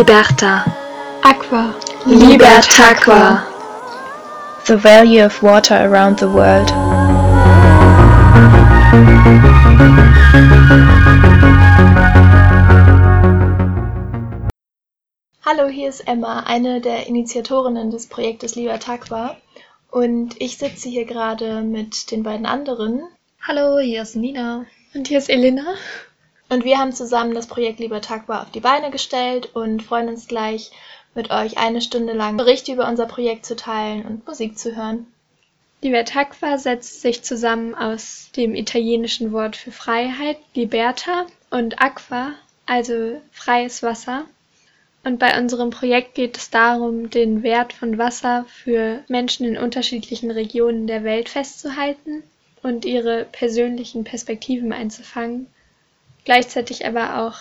Liberta. Aqua. Libertaqua. The value of water around the world. Hallo, hier ist Emma, eine der Initiatorinnen des Projektes Libertaqua. Und ich sitze hier gerade mit den beiden anderen. Hallo, hier ist Nina. Und hier ist Elena. Und wir haben zusammen das Projekt Libertaqua auf die Beine gestellt und freuen uns gleich, mit euch eine Stunde lang Berichte über unser Projekt zu teilen und Musik zu hören. Libertaqua setzt sich zusammen aus dem italienischen Wort für Freiheit, Liberta, und Aqua, also freies Wasser. Und bei unserem Projekt geht es darum, den Wert von Wasser für Menschen in unterschiedlichen Regionen der Welt festzuhalten und ihre persönlichen Perspektiven einzufangen, gleichzeitig aber auch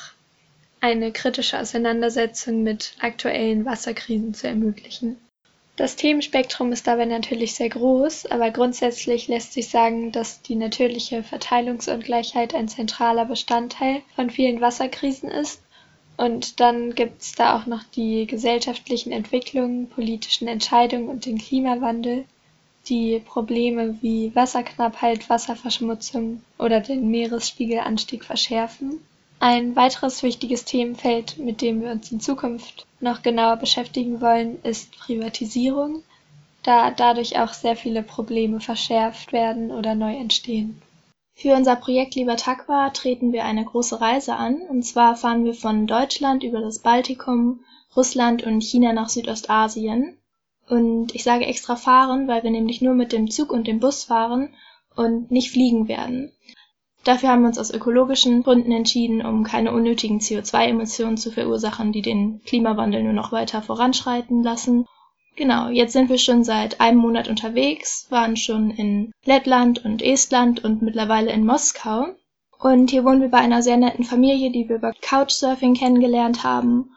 eine kritische Auseinandersetzung mit aktuellen Wasserkrisen zu ermöglichen. Das Themenspektrum ist dabei natürlich sehr groß, aber grundsätzlich lässt sich sagen, dass die natürliche Verteilungsungleichheit ein zentraler Bestandteil von vielen Wasserkrisen ist. Und dann gibt es da auch noch die gesellschaftlichen Entwicklungen, politischen Entscheidungen und den Klimawandel, die Probleme wie Wasserknappheit, Wasserverschmutzung oder den Meeresspiegelanstieg verschärfen. Ein weiteres wichtiges Themenfeld, mit dem wir uns in Zukunft noch genauer beschäftigen wollen, ist Privatisierung, da dadurch auch sehr viele Probleme verschärft werden oder neu entstehen. Für unser Projekt Libertaqua treten wir eine große Reise an. Und zwar fahren wir von Deutschland über das Baltikum, Russland und China nach Südostasien. Und ich sage extra fahren, weil wir nämlich nur mit dem Zug und dem Bus fahren und nicht fliegen werden. Dafür haben wir uns aus ökologischen Gründen entschieden, um keine unnötigen CO2-Emissionen zu verursachen, die den Klimawandel nur noch weiter voranschreiten lassen. Genau, jetzt sind wir schon seit einem Monat unterwegs, waren schon in Lettland und Estland und mittlerweile in Moskau. Und hier wohnen wir bei einer sehr netten Familie, die wir über Couchsurfing kennengelernt haben.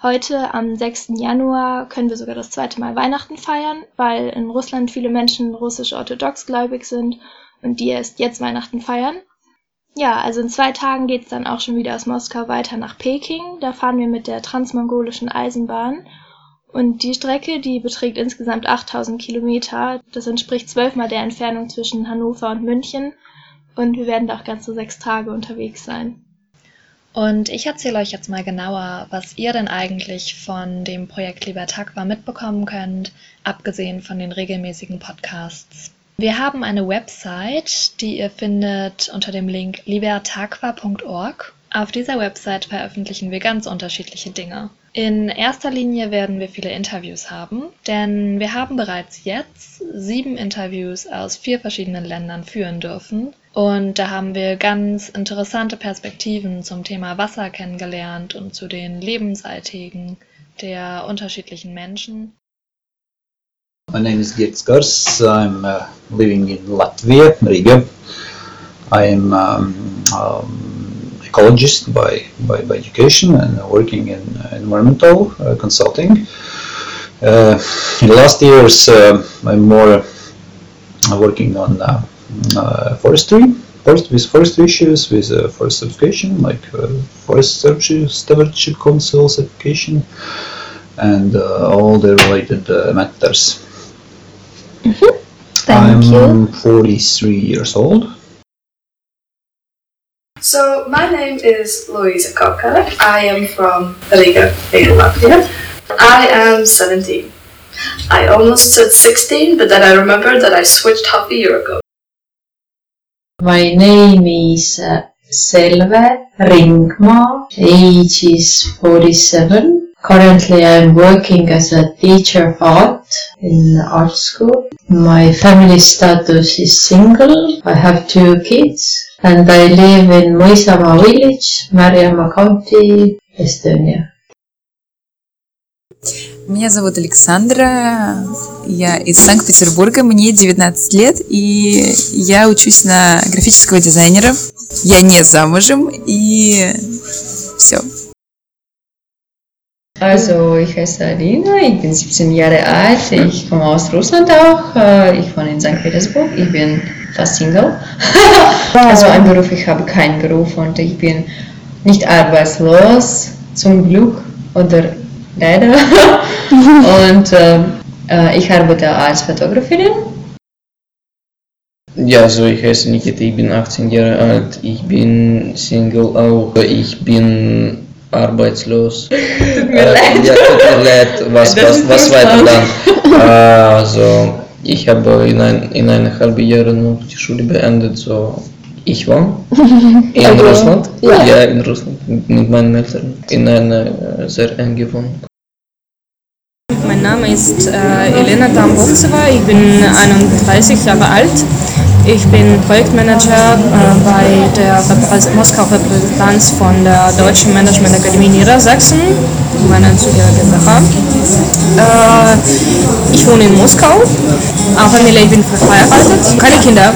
Heute, am 6. Januar, können wir sogar das zweite Mal Weihnachten feiern, weil in Russland viele Menschen russisch-orthodox gläubig sind und die erst jetzt Weihnachten feiern. Ja, also in zwei Tagen geht's dann auch schon wieder aus Moskau weiter nach Peking. Da fahren wir mit der transmongolischen Eisenbahn. Und die Strecke, die beträgt insgesamt 8000 Kilometer. Das entspricht zwölfmal der Entfernung zwischen Hannover und München. Und wir werden da auch ganze sechs Tage unterwegs sein. Und ich erzähle euch jetzt mal genauer, was ihr denn eigentlich von dem Projekt Libertaqua mitbekommen könnt, abgesehen von den regelmäßigen Podcasts. Wir haben eine Website, die ihr findet unter dem Link libertaqua.org. Auf dieser Website veröffentlichen wir ganz unterschiedliche Dinge. In erster Linie werden wir viele Interviews haben, denn wir haben bereits jetzt sieben Interviews aus vier verschiedenen Ländern führen dürfen. Und da haben wir ganz interessante Perspektiven zum Thema Wasser kennengelernt und zu den Lebensalltägen der unterschiedlichen Menschen. My name is Girts Gars. I'm uh, living in Latvia, Riga. I am um, um, ecologist by, by, by, education and working in uh, environmental uh, consulting. Uh, in the last years, uh, I'm more uh, working on Uh, forestry, forest, with forestry issues, with uh, forest certification, like uh, forest stewardship council certification, and all the related matters. Mm-hmm. Thank I'm you. 43 years old. So my name is Louisa Koka. I am from Riga, in Latvia. I am 17. I almost said 16, but then I remembered that I switched half a year ago. My name is uh, Selve Ringma. Age is 47. Currently I'm working as a teacher of art in art school. My family status is single. I have two kids and I live in Mõisamaa village, Mariama County, Estonia. Меня зовут Александра, я из Санкт-Петербурга, мне 19 лет, и я учусь на графического дизайнера. Я не замужем, и все. Also, ich heiße Alina, ich bin 17 Jahre alt, ich komme aus Russland auch, ich wohne in St. Petersburg, ich bin fast Single. also ein Beruf, ich habe keinen Beruf und ich bin nicht arbeitslos, zum Glück. oder leider. Und äh, ich arbeite als Fotografin. Ja, also ich heiße Nikita, ich bin 18 Jahre alt, ich bin Single auch, ich bin arbeitslos. Tut mir äh, leid. Ja, tut mir leid, was, was, was weiter dann? also, ich habe in, ein, in eine halbe Jahre noch die Schule beendet, so ich wohne in also, Russland. Ja. ja. in Russland mit meinen Eltern in einer äh, sehr engen Wohnung. Mein Name ist äh, Elena Tambovtseva, ich bin 31 Jahre alt. Ich bin Projektmanager äh, bei der Reprä Moskau Repräsentanz von der Deutschen Management Akademie Niedersachsen, meiner GmbH. Äh, ich wohne in Moskau, auch Familie, ich bin verheiratet, keine Kinder.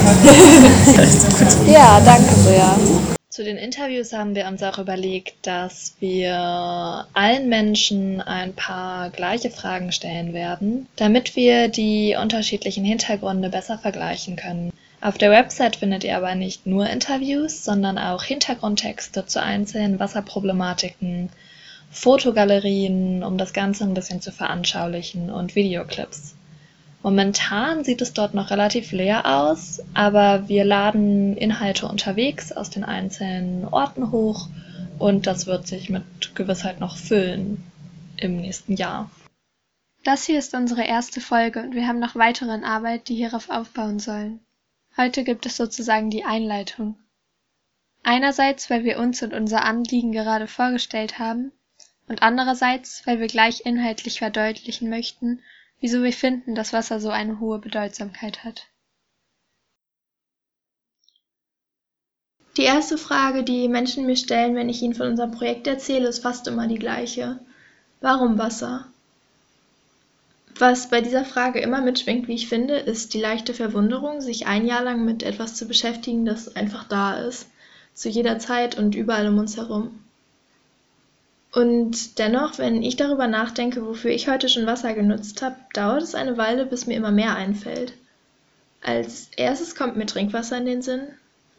ja, danke sehr. Zu den Interviews haben wir uns auch überlegt, dass wir allen Menschen ein paar gleiche Fragen stellen werden, damit wir die unterschiedlichen Hintergründe besser vergleichen können. Auf der Website findet ihr aber nicht nur Interviews, sondern auch Hintergrundtexte zu einzelnen Wasserproblematiken, Fotogalerien, um das Ganze ein bisschen zu veranschaulichen und Videoclips. Momentan sieht es dort noch relativ leer aus, aber wir laden Inhalte unterwegs aus den einzelnen Orten hoch und das wird sich mit Gewissheit noch füllen im nächsten Jahr. Das hier ist unsere erste Folge und wir haben noch weitere in Arbeit, die hierauf aufbauen sollen. Heute gibt es sozusagen die Einleitung. Einerseits, weil wir uns und unser Anliegen gerade vorgestellt haben und andererseits, weil wir gleich inhaltlich verdeutlichen möchten, wieso wir finden, dass Wasser so eine hohe Bedeutsamkeit hat. Die erste Frage, die Menschen mir stellen, wenn ich ihnen von unserem Projekt erzähle, ist fast immer die gleiche. Warum Wasser? Was bei dieser Frage immer mitschwingt, wie ich finde, ist die leichte Verwunderung, sich ein Jahr lang mit etwas zu beschäftigen, das einfach da ist, zu jeder Zeit und überall um uns herum. Und dennoch, wenn ich darüber nachdenke, wofür ich heute schon Wasser genutzt habe, dauert es eine Weile, bis mir immer mehr einfällt. Als erstes kommt mir Trinkwasser in den Sinn,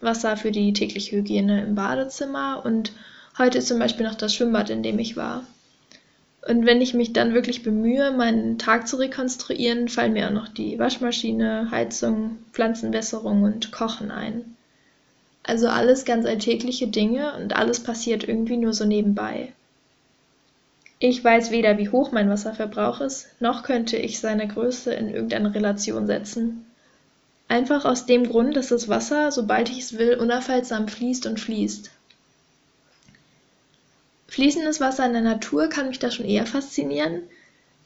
Wasser für die tägliche Hygiene im Badezimmer und heute zum Beispiel noch das Schwimmbad, in dem ich war. Und wenn ich mich dann wirklich bemühe, meinen Tag zu rekonstruieren, fallen mir auch noch die Waschmaschine, Heizung, Pflanzenwässerung und Kochen ein. Also alles ganz alltägliche Dinge und alles passiert irgendwie nur so nebenbei. Ich weiß weder, wie hoch mein Wasserverbrauch ist, noch könnte ich seine Größe in irgendeine Relation setzen. Einfach aus dem Grund, dass das Wasser, sobald ich es will, unaufhaltsam fließt und fließt. Fließendes Wasser in der Natur kann mich da schon eher faszinieren.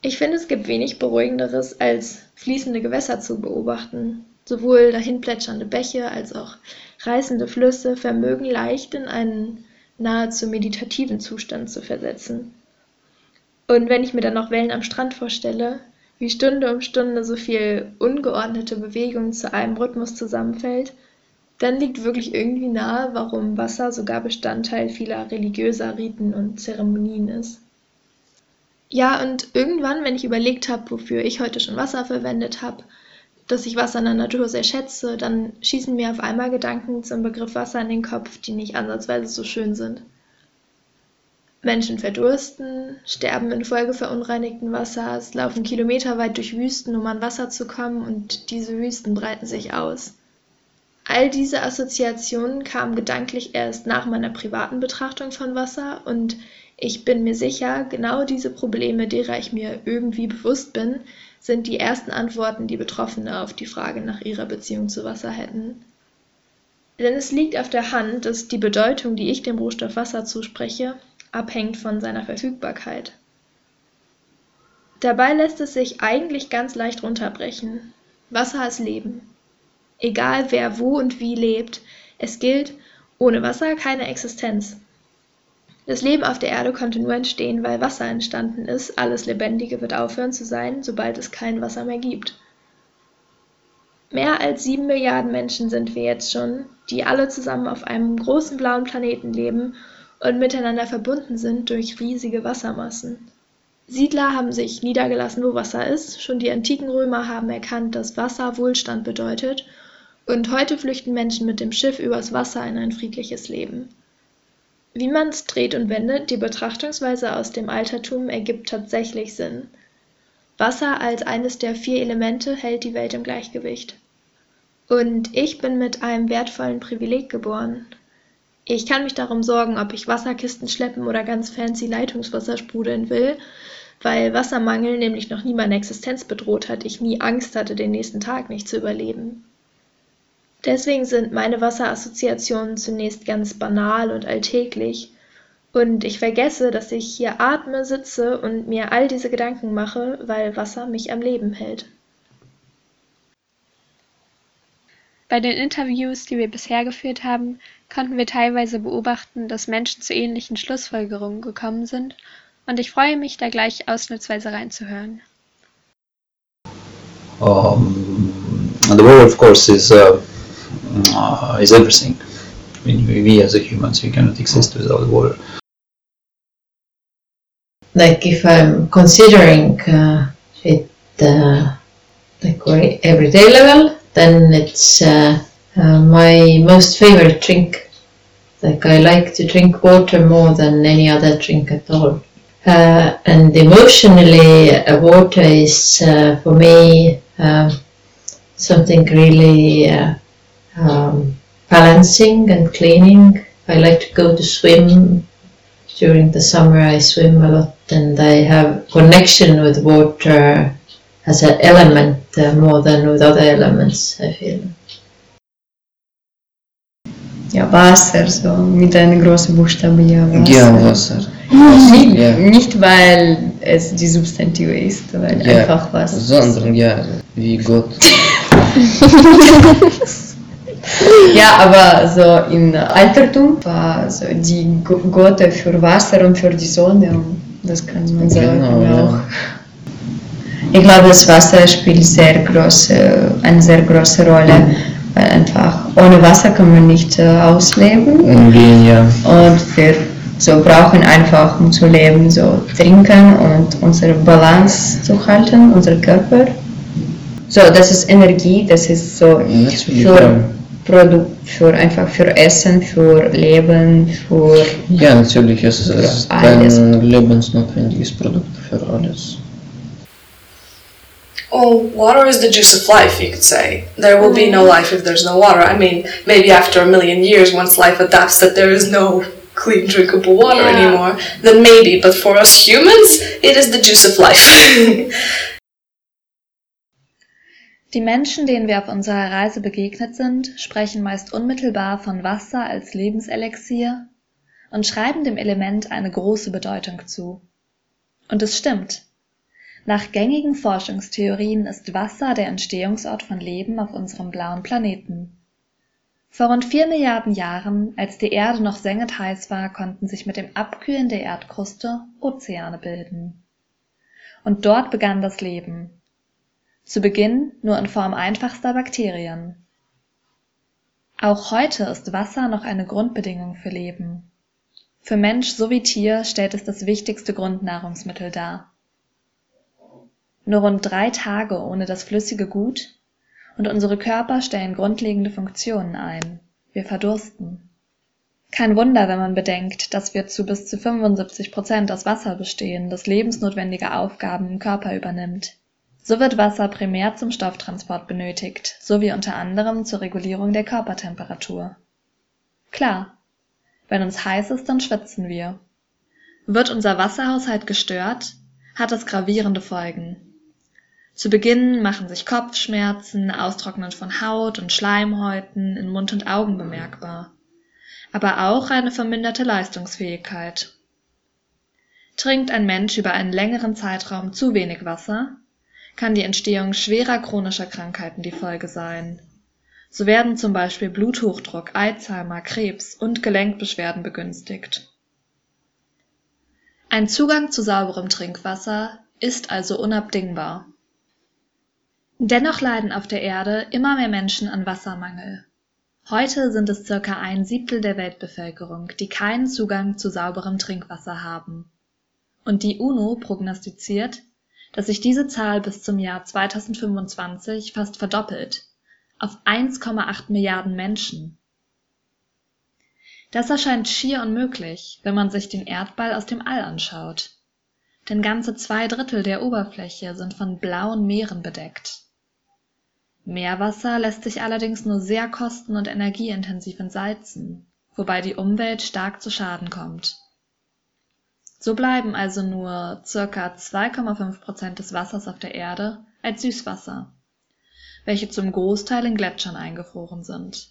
Ich finde, es gibt wenig Beruhigenderes, als fließende Gewässer zu beobachten. Sowohl dahinplätschernde Bäche als auch reißende Flüsse vermögen leicht in einen nahezu meditativen Zustand zu versetzen. Und wenn ich mir dann noch Wellen am Strand vorstelle, wie Stunde um Stunde so viel ungeordnete Bewegung zu einem Rhythmus zusammenfällt, dann liegt wirklich irgendwie nahe, warum Wasser sogar Bestandteil vieler religiöser Riten und Zeremonien ist. Ja, und irgendwann, wenn ich überlegt habe, wofür ich heute schon Wasser verwendet habe, dass ich Wasser in der Natur sehr schätze, dann schießen mir auf einmal Gedanken zum Begriff Wasser in den Kopf, die nicht ansatzweise so schön sind. Menschen verdursten, sterben infolge verunreinigten Wassers, laufen kilometerweit durch Wüsten, um an Wasser zu kommen, und diese Wüsten breiten sich aus. All diese Assoziationen kamen gedanklich erst nach meiner privaten Betrachtung von Wasser, und ich bin mir sicher, genau diese Probleme, derer ich mir irgendwie bewusst bin, sind die ersten Antworten, die Betroffene auf die Frage nach ihrer Beziehung zu Wasser hätten. Denn es liegt auf der Hand, dass die Bedeutung, die ich dem Rohstoff Wasser zuspreche, abhängt von seiner Verfügbarkeit. Dabei lässt es sich eigentlich ganz leicht runterbrechen. Wasser ist Leben. Egal wer wo und wie lebt, es gilt, ohne Wasser keine Existenz. Das Leben auf der Erde konnte nur entstehen, weil Wasser entstanden ist. Alles Lebendige wird aufhören zu sein, sobald es kein Wasser mehr gibt. Mehr als sieben Milliarden Menschen sind wir jetzt schon, die alle zusammen auf einem großen blauen Planeten leben und miteinander verbunden sind durch riesige Wassermassen. Siedler haben sich niedergelassen, wo Wasser ist, schon die antiken Römer haben erkannt, dass Wasser Wohlstand bedeutet, und heute flüchten Menschen mit dem Schiff übers Wasser in ein friedliches Leben. Wie man's dreht und wendet, die Betrachtungsweise aus dem Altertum ergibt tatsächlich Sinn. Wasser als eines der vier Elemente hält die Welt im Gleichgewicht. Und ich bin mit einem wertvollen Privileg geboren. Ich kann mich darum sorgen, ob ich Wasserkisten schleppen oder ganz fancy Leitungswasser sprudeln will, weil Wassermangel nämlich noch nie meine Existenz bedroht hat, ich nie Angst hatte, den nächsten Tag nicht zu überleben. Deswegen sind meine Wasserassoziationen zunächst ganz banal und alltäglich, und ich vergesse, dass ich hier atme, sitze und mir all diese Gedanken mache, weil Wasser mich am Leben hält. Bei den Interviews, die wir bisher geführt haben, konnten wir teilweise beobachten, dass Menschen zu ähnlichen Schlussfolgerungen gekommen sind, und ich freue mich, da gleich ausnahmsweise reinzuhören. Um, the world, of course, is uh, uh, is everything. I mean, we, we as a humans, we cannot exist without water. Like if I'm considering uh, it uh, like very everyday level, then it's uh, uh, my most favorite drink. Like I like to drink water more than any other drink at all. Uh, and emotionally, uh, water is uh, for me um, something really uh, um, balancing and cleaning. I like to go to swim. During the summer, I swim a lot, and I have connection with water as an element more than with other elements. I feel. Ja, Wasser, so mit einem großen Buchstaben, ja, Wasser. Ja, Wasser. Nicht, Ja. nicht weil es die Substantive ist, weil Ja, einfach Wasser. sondern ja, wie Gott. Ja, aber so im Altertum war so die Götter für Wasser und für die Sonne, und das kann man sagen Genau, auch. ja. Ich glaube, das Wasser spielt sehr große, eine sehr große Rolle, einfach ohne Wasser kann man nicht äh, ausleben Umgehen, ja. und wir so brauchen einfach, um zu leben, so trinken und unsere Balance zu halten, unser Körper. So, das ist Energie, das ist so für. Produkt, für einfach für Essen, für Leben, für Ja, natürlich, es ist, ein lebensnotwendiges Produkt für alles. Well, water is the juice of life, you could say. There will be no life if there's no water. I mean, maybe after a million years, once life adapts that there is no clean, drinkable water Yeah. anymore, then maybe. But for us humans, it is the juice of life. Die Menschen, denen wir auf unserer Reise begegnet sind, sprechen meist unmittelbar von Wasser als Lebenselixier und schreiben dem Element eine große Bedeutung zu. Und es stimmt. Nach gängigen Forschungstheorien ist Wasser der Entstehungsort von Leben auf unserem blauen Planeten. Vor rund vier Milliarden Jahren, als die Erde noch sengend heiß war, konnten sich mit dem Abkühlen der Erdkruste Ozeane bilden. Und dort begann das Leben, zu Beginn nur in Form einfachster Bakterien. Auch heute ist Wasser noch eine Grundbedingung für Leben. Für Mensch sowie Tier stellt es das wichtigste Grundnahrungsmittel dar. Nur rund drei Tage ohne das flüssige Gut und unsere Körper stellen grundlegende Funktionen ein. Wir verdursten. Kein Wunder, wenn man bedenkt, dass wir zu bis zu 75 Prozent aus Wasser bestehen, das lebensnotwendige Aufgaben im Körper übernimmt. So wird Wasser primär zum Stofftransport benötigt, sowie unter anderem zur Regulierung der Körpertemperatur. Klar, wenn uns heiß ist, dann schwitzen wir. Wird unser Wasserhaushalt gestört, hat das gravierende Folgen. Zu Beginn machen sich Kopfschmerzen, Austrocknen von Haut und Schleimhäuten in Mund und Augen bemerkbar, aber auch eine verminderte Leistungsfähigkeit. Trinkt ein Mensch über einen längeren Zeitraum zu wenig Wasser, kann die Entstehung schwerer chronischer Krankheiten die Folge sein. So werden zum Beispiel Bluthochdruck, Alzheimer, Krebs und Gelenkbeschwerden begünstigt. Ein Zugang zu sauberem Trinkwasser ist also unabdingbar. Dennoch leiden auf der Erde immer mehr Menschen an Wassermangel. Heute sind es circa ein Siebtel der Weltbevölkerung, die keinen Zugang zu sauberem Trinkwasser haben. Und die UNO prognostiziert, dass sich diese Zahl bis zum Jahr 2025 fast verdoppelt auf 1,8 Milliarden Menschen. Das erscheint schier unmöglich, wenn man sich den Erdball aus dem All anschaut. Denn ganze zwei Drittel der Oberfläche sind von blauen Meeren bedeckt. Meerwasser lässt sich allerdings nur sehr kosten- und energieintensiv entsalzen, wobei die Umwelt stark zu Schaden kommt. So bleiben also nur ca. 2,5 Prozent des Wassers auf der Erde als Süßwasser, welche zum Großteil in Gletschern eingefroren sind.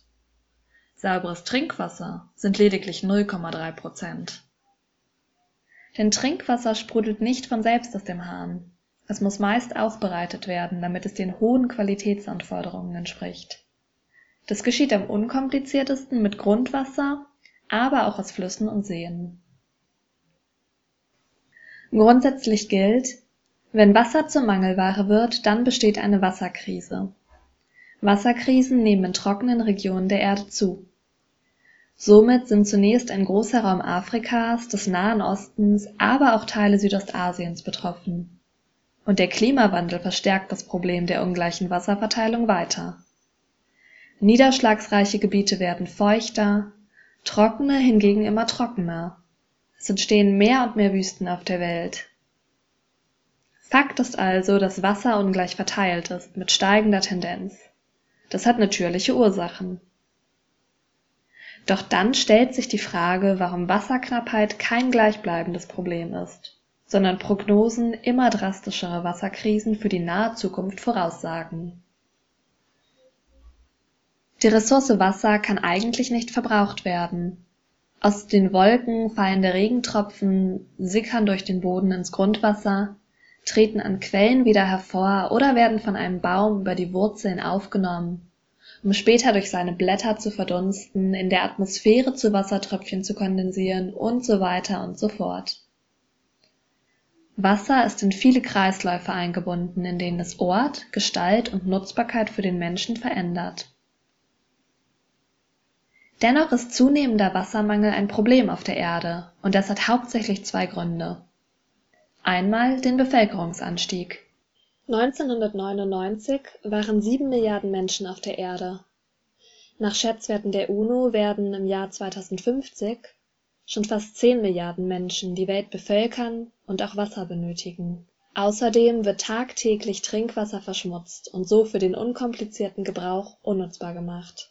Sauberes Trinkwasser sind lediglich 0,3 Prozent. Denn Trinkwasser sprudelt nicht von selbst aus dem Hahn. Es muss meist aufbereitet werden, damit es den hohen Qualitätsanforderungen entspricht. Das geschieht am unkompliziertesten mit Grundwasser, aber auch aus Flüssen und Seen. Grundsätzlich gilt, wenn Wasser zur Mangelware wird, dann besteht eine Wasserkrise. Wasserkrisen nehmen in trockenen Regionen der Erde zu. Somit sind zunächst ein großer Raum Afrikas, des Nahen Ostens, aber auch Teile Südostasiens betroffen. Und der Klimawandel verstärkt das Problem der ungleichen Wasserverteilung weiter. Niederschlagsreiche Gebiete werden feuchter, trockene hingegen immer trockener. Es entstehen mehr und mehr Wüsten auf der Welt. Fakt ist also, dass Wasser ungleich verteilt ist, mit steigender Tendenz. Das hat natürliche Ursachen. Doch dann stellt sich die Frage, warum Wasserknappheit kein gleichbleibendes Problem ist, sondern Prognosen immer drastischere Wasserkrisen für die nahe Zukunft voraussagen. Die Ressource Wasser kann eigentlich nicht verbraucht werden, aus den Wolken fallende Regentropfen sickern durch den Boden ins Grundwasser, treten an Quellen wieder hervor oder werden von einem Baum über die Wurzeln aufgenommen, um später durch seine Blätter zu verdunsten, in der Atmosphäre zu Wassertröpfchen zu kondensieren und so weiter und so fort. Wasser ist in viele Kreisläufe eingebunden, in denen es Ort, Gestalt und Nutzbarkeit für den Menschen verändert Dennoch ist zunehmender Wassermangel ein Problem auf der Erde, und das hat hauptsächlich zwei Gründe. Einmal den Bevölkerungsanstieg. 1999 waren sieben Milliarden Menschen auf der Erde. Nach Schätzwerten der UNO werden im Jahr 2050 schon fast zehn Milliarden Menschen die Welt bevölkern und auch Wasser benötigen. Außerdem wird tagtäglich Trinkwasser verschmutzt und so für den unkomplizierten Gebrauch unnutzbar gemacht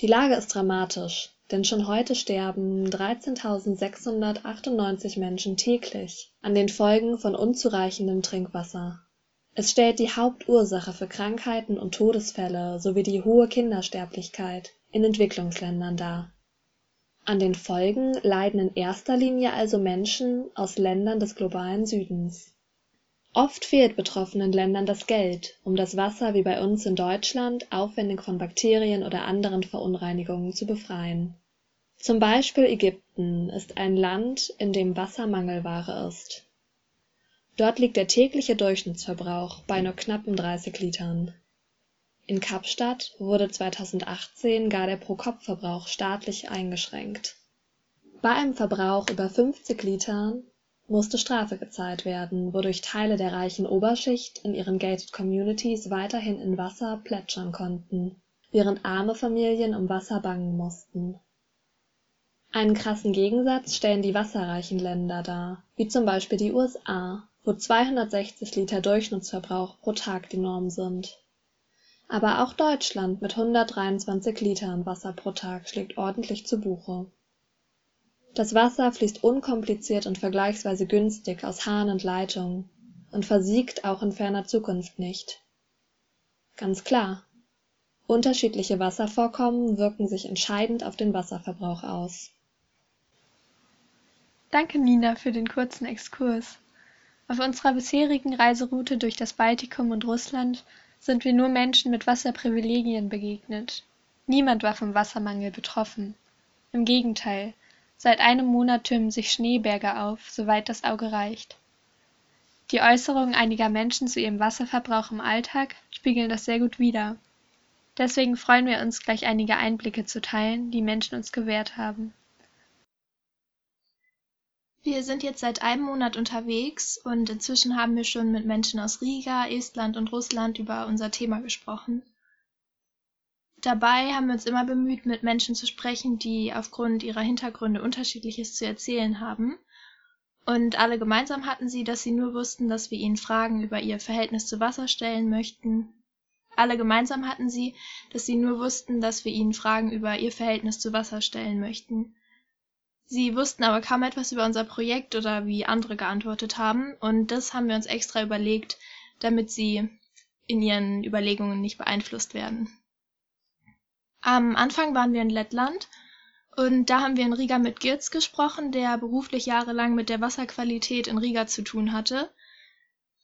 die Lage ist dramatisch, denn schon heute sterben 13.698 Menschen täglich an den Folgen von unzureichendem Trinkwasser. Es stellt die Hauptursache für Krankheiten und Todesfälle sowie die hohe Kindersterblichkeit in Entwicklungsländern dar. An den Folgen leiden in erster Linie also Menschen aus Ländern des globalen Südens Oft fehlt betroffenen Ländern das Geld, um das Wasser wie bei uns in Deutschland aufwendig von Bakterien oder anderen Verunreinigungen zu befreien. Zum Beispiel Ägypten ist ein Land, in dem Wasser Mangelware ist. Dort liegt der tägliche Durchschnittsverbrauch bei nur knappen 30 Litern. In Kapstadt wurde 2018 gar der Pro-Kopf-Verbrauch staatlich eingeschränkt. Bei einem Verbrauch über 50 Litern musste Strafe gezahlt werden, wodurch Teile der reichen Oberschicht in ihren gated communities weiterhin in Wasser plätschern konnten, während arme Familien um Wasser bangen mussten. Einen krassen Gegensatz stellen die wasserreichen Länder dar, wie zum Beispiel die USA, wo 260 Liter Durchschnittsverbrauch pro Tag die Norm sind. Aber auch Deutschland mit 123 Litern Wasser pro Tag schlägt ordentlich zu Buche das Wasser fließt unkompliziert und vergleichsweise günstig aus Hahn und Leitung und versiegt auch in ferner Zukunft nicht. Ganz klar. Unterschiedliche Wasservorkommen wirken sich entscheidend auf den Wasserverbrauch aus. Danke Nina für den kurzen Exkurs. Auf unserer bisherigen Reiseroute durch das Baltikum und Russland sind wir nur Menschen mit Wasserprivilegien begegnet. Niemand war vom Wassermangel betroffen. Im Gegenteil, Seit einem Monat türmen sich Schneeberge auf, soweit das Auge reicht. Die Äußerungen einiger Menschen zu ihrem Wasserverbrauch im Alltag spiegeln das sehr gut wider. Deswegen freuen wir uns, gleich einige Einblicke zu teilen, die Menschen uns gewährt haben. Wir sind jetzt seit einem Monat unterwegs und inzwischen haben wir schon mit Menschen aus Riga, Estland und Russland über unser Thema gesprochen. Dabei haben wir uns immer bemüht, mit Menschen zu sprechen, die aufgrund ihrer Hintergründe unterschiedliches zu erzählen haben. Und alle gemeinsam hatten sie, dass sie nur wussten, dass wir ihnen Fragen über ihr Verhältnis zu Wasser stellen möchten. Alle gemeinsam hatten sie, dass sie nur wussten, dass wir ihnen Fragen über ihr Verhältnis zu Wasser stellen möchten. Sie wussten aber kaum etwas über unser Projekt oder wie andere geantwortet haben, und das haben wir uns extra überlegt, damit sie in ihren Überlegungen nicht beeinflusst werden. Am Anfang waren wir in Lettland und da haben wir in Riga mit Girz gesprochen, der beruflich jahrelang mit der Wasserqualität in Riga zu tun hatte.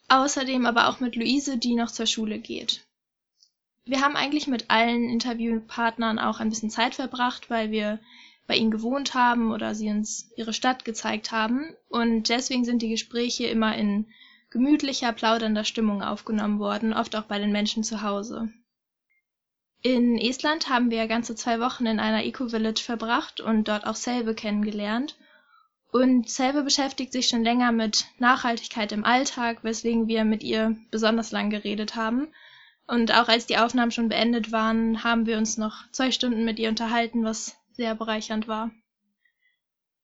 Außerdem aber auch mit Luise, die noch zur Schule geht. Wir haben eigentlich mit allen Interviewpartnern auch ein bisschen Zeit verbracht, weil wir bei ihnen gewohnt haben oder sie uns ihre Stadt gezeigt haben. Und deswegen sind die Gespräche immer in gemütlicher, plaudernder Stimmung aufgenommen worden, oft auch bei den Menschen zu Hause. In Estland haben wir ganze zwei Wochen in einer Eco-Village verbracht und dort auch Selve kennengelernt. Und Selve beschäftigt sich schon länger mit Nachhaltigkeit im Alltag, weswegen wir mit ihr besonders lang geredet haben. Und auch als die Aufnahmen schon beendet waren, haben wir uns noch zwei Stunden mit ihr unterhalten, was sehr bereichernd war.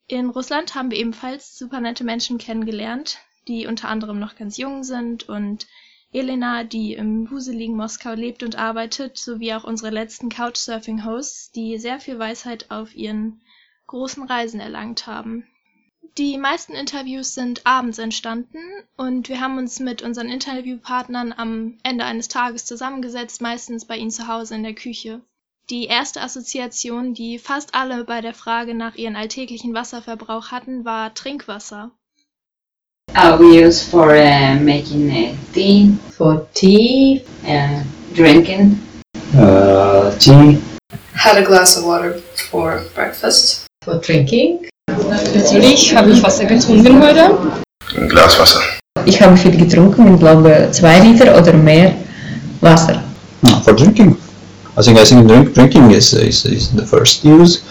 In Russland haben wir ebenfalls super nette Menschen kennengelernt, die unter anderem noch ganz jung sind und Elena, die im wuseligen Moskau lebt und arbeitet, sowie auch unsere letzten Couchsurfing-Hosts, die sehr viel Weisheit auf ihren großen Reisen erlangt haben. Die meisten Interviews sind abends entstanden und wir haben uns mit unseren Interviewpartnern am Ende eines Tages zusammengesetzt, meistens bei ihnen zu Hause in der Küche. Die erste Assoziation, die fast alle bei der Frage nach ihrem alltäglichen Wasserverbrauch hatten, war Trinkwasser. Uh, we use for uh, making uh, tea, for tea, uh, drinking. Uh, tea. Had a glass of water for breakfast. For drinking. Natürlich habe ich Wasser getrunken heute. Ein Glas Wasser. Ich habe viel getrunken, ich glaube zwei Liter oder mehr Wasser. No, for drinking. I think I think drink, drinking is, is is the first use.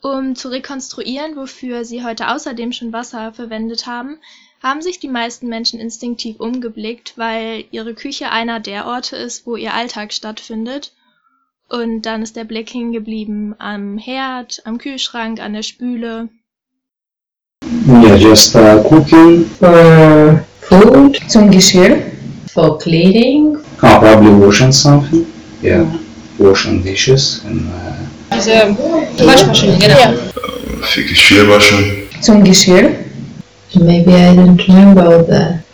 Um zu rekonstruieren, wofür sie heute außerdem schon Wasser verwendet haben, haben sich die meisten Menschen instinktiv umgeblickt, weil ihre Küche einer der Orte ist, wo ihr Alltag stattfindet. Und dann ist der Blick hängen geblieben am Herd, am Kühlschrank, an der Spüle. Yeah, just uh, cooking. For food. Zum Geschirr. For cleaning. Oh, probably washing something. Yeah, washing dishes and. Uh, Diese Waschmaschine, genau. Für Geschirr waschen. Zum Geschirr. Maybe I don't remember that.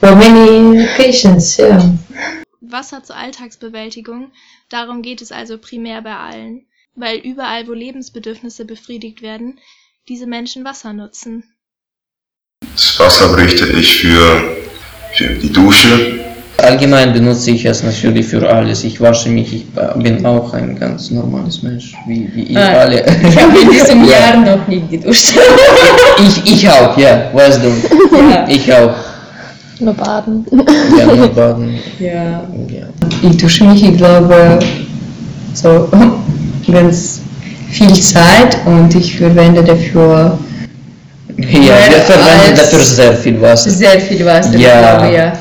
For many occasions, yeah. Wasser zur Alltagsbewältigung, darum geht es also primär bei allen, weil überall, wo Lebensbedürfnisse befriedigt werden, diese Menschen Wasser nutzen. Das Wasser bräuchte ich für, für die Dusche. Allgemein benutze ich es natürlich für alles. Ich wasche mich, ich bin auch ein ganz normales Mensch, wie, wie ihr Ah, alle. Ich habe in diesem Ja. Jahr noch nicht geduscht. Ich, ich auch, ja, weißt du. Ja. Ich auch. Nur baden. Ja, nur baden. Ja. Ja. Ich dusche mich, ich glaube, so ganz viel Zeit und ich verwende dafür Ja, wir verwenden dafür sehr viel Wasser. sehr viel Wasser. Ja. Ich glaube, ja.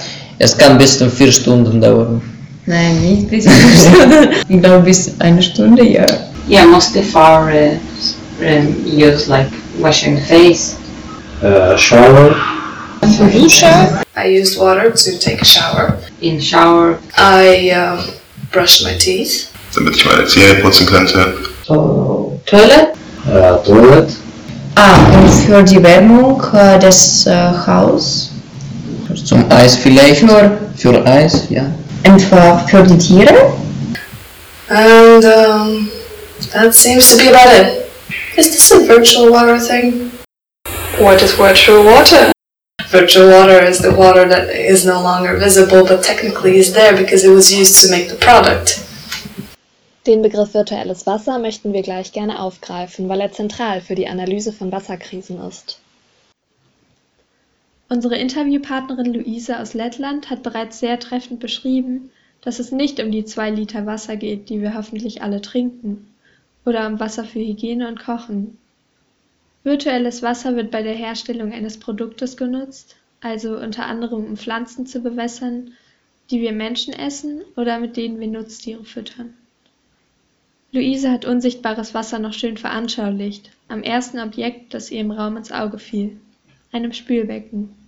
Es kann bis zu vier Stunden dauern. Nein, nicht bis eine Stunde. Ich glaube, bis eine Stunde, ja. Yeah, mostly for uh, um, use like washing the face. uh, shower. Für Dusche. I used water to take a shower. In shower. I um, brushed my teeth. Damit ich meine Zähne putzen könnte. For toilet. Uh, toilet. Ah, und für die Wärmung des Hauses. Zum Eis vielleicht. Für, Für Eis, ja. einfach für die Tiere. And um, that seems to be about it. Is this a virtual water thing? What is virtual water? Virtual water is the water that is no longer visible but technically is there because it was used to make the product. Den Begriff virtuelles Wasser möchten wir gleich gerne aufgreifen, weil er zentral für die Analyse von Wasserkrisen ist. Unsere Interviewpartnerin Luise aus Lettland hat bereits sehr treffend beschrieben, dass es nicht um die zwei Liter Wasser geht, die wir hoffentlich alle trinken, oder um Wasser für Hygiene und Kochen. Virtuelles Wasser wird bei der Herstellung eines Produktes genutzt, also unter anderem um Pflanzen zu bewässern, die wir Menschen essen oder mit denen wir Nutztiere füttern. Luise hat unsichtbares Wasser noch schön veranschaulicht, am ersten Objekt, das ihr im Raum ins Auge fiel, einem Spülbecken.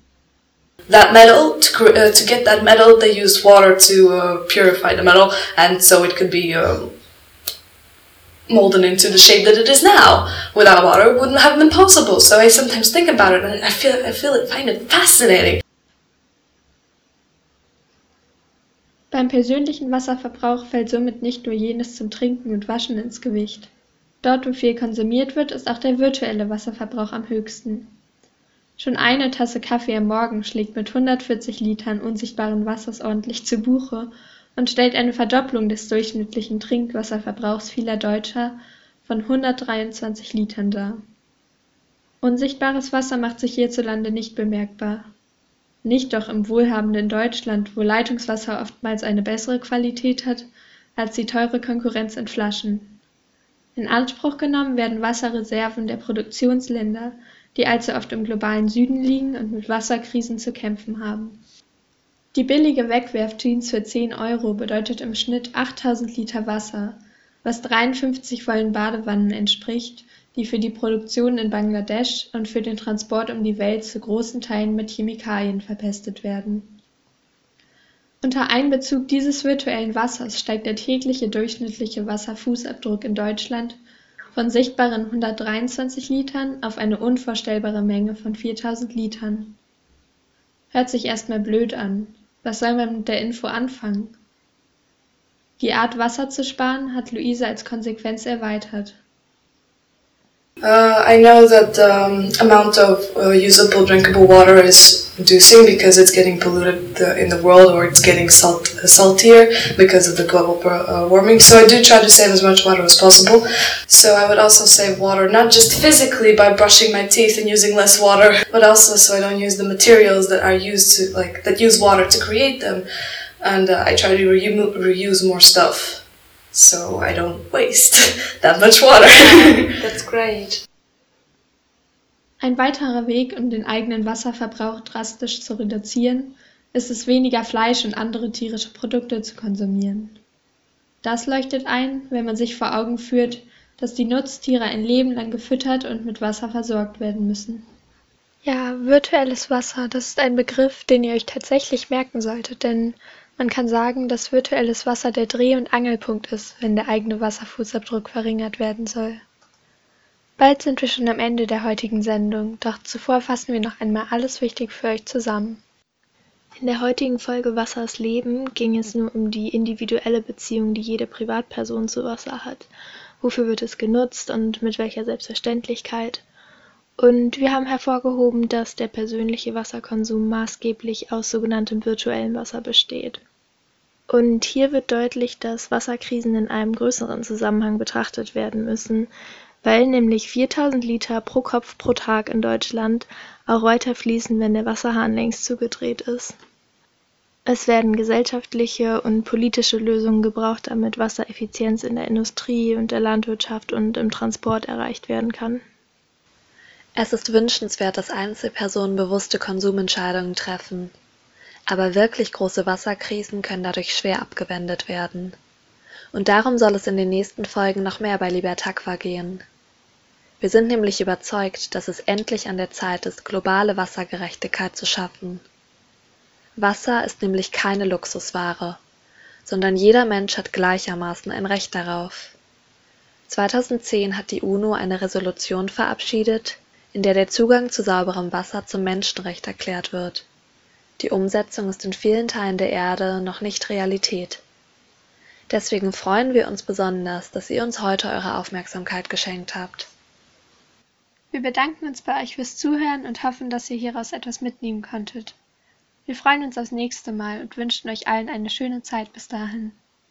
That metal, to, uh, to get that metal, they used water to uh, purify the metal, and so it could be um, molded into the shape that it is now. Without water, it wouldn't have been possible. So I sometimes think about it, and I feel, I feel it, find it fascinating. Beim persönlichen Wasserverbrauch fällt somit nicht nur jenes zum Trinken und Waschen ins Gewicht. Dort, wo viel konsumiert wird, ist auch der virtuelle Wasserverbrauch am höchsten. Schon eine Tasse Kaffee am Morgen schlägt mit 140 Litern unsichtbaren Wassers ordentlich zu Buche und stellt eine Verdopplung des durchschnittlichen Trinkwasserverbrauchs vieler Deutscher von 123 Litern dar. Unsichtbares Wasser macht sich hierzulande nicht bemerkbar. Nicht doch im wohlhabenden Deutschland, wo Leitungswasser oftmals eine bessere Qualität hat als die teure Konkurrenz in Flaschen. In Anspruch genommen werden Wasserreserven der Produktionsländer, die allzu oft im globalen Süden liegen und mit Wasserkrisen zu kämpfen haben. Die billige Wegwerfjeans für 10 Euro bedeutet im Schnitt 8000 Liter Wasser, was 53 vollen Badewannen entspricht die für die Produktion in Bangladesch und für den Transport um die Welt zu großen Teilen mit Chemikalien verpestet werden. Unter Einbezug dieses virtuellen Wassers steigt der tägliche durchschnittliche Wasserfußabdruck in Deutschland von sichtbaren 123 Litern auf eine unvorstellbare Menge von 4000 Litern. Hört sich erstmal blöd an. Was soll man mit der Info anfangen? Die Art Wasser zu sparen hat Luise als Konsequenz erweitert. Uh, I know that the um, amount of uh, usable drinkable water is reducing because it's getting polluted the, in the world or it's getting salt, saltier because of the global uh, warming. So I do try to save as much water as possible. So I would also save water, not just physically by brushing my teeth and using less water, but also so I don't use the materials that are used to, like, that use water to create them. And uh, I try to re reuse more stuff so I don't waste that much water. That's great. Ein weiterer Weg, um den eigenen Wasserverbrauch drastisch zu reduzieren, ist es, weniger Fleisch und andere tierische Produkte zu konsumieren. Das leuchtet ein, wenn man sich vor Augen führt, dass die Nutztiere ein Leben lang gefüttert und mit Wasser versorgt werden müssen. Ja, virtuelles Wasser, das ist ein Begriff, den ihr euch tatsächlich merken solltet, denn man kann sagen, dass virtuelles Wasser der Dreh- und Angelpunkt ist, wenn der eigene Wasserfußabdruck verringert werden soll. Bald sind wir schon am Ende der heutigen Sendung, doch zuvor fassen wir noch einmal alles wichtig für euch zusammen. In der heutigen Folge Wassers Leben ging es nur um die individuelle Beziehung, die jede Privatperson zu Wasser hat. Wofür wird es genutzt und mit welcher Selbstverständlichkeit? Und wir haben hervorgehoben, dass der persönliche Wasserkonsum maßgeblich aus sogenanntem virtuellem Wasser besteht. Und hier wird deutlich, dass Wasserkrisen in einem größeren Zusammenhang betrachtet werden müssen, weil nämlich 4000 Liter pro Kopf pro Tag in Deutschland auch weiter fließen, wenn der Wasserhahn längst zugedreht ist. Es werden gesellschaftliche und politische Lösungen gebraucht, damit Wassereffizienz in der Industrie und der Landwirtschaft und im Transport erreicht werden kann. Es ist wünschenswert, dass Einzelpersonen bewusste Konsumentscheidungen treffen. Aber wirklich große Wasserkrisen können dadurch schwer abgewendet werden. Und darum soll es in den nächsten Folgen noch mehr bei Libertaqua gehen. Wir sind nämlich überzeugt, dass es endlich an der Zeit ist, globale Wassergerechtigkeit zu schaffen. Wasser ist nämlich keine Luxusware, sondern jeder Mensch hat gleichermaßen ein Recht darauf. 2010 hat die UNO eine Resolution verabschiedet, in der der Zugang zu sauberem Wasser zum Menschenrecht erklärt wird. Die Umsetzung ist in vielen Teilen der Erde noch nicht Realität. Deswegen freuen wir uns besonders, dass ihr uns heute eure Aufmerksamkeit geschenkt habt. Wir bedanken uns bei euch fürs Zuhören und hoffen, dass ihr hieraus etwas mitnehmen konntet. Wir freuen uns aufs nächste Mal und wünschen euch allen eine schöne Zeit bis dahin.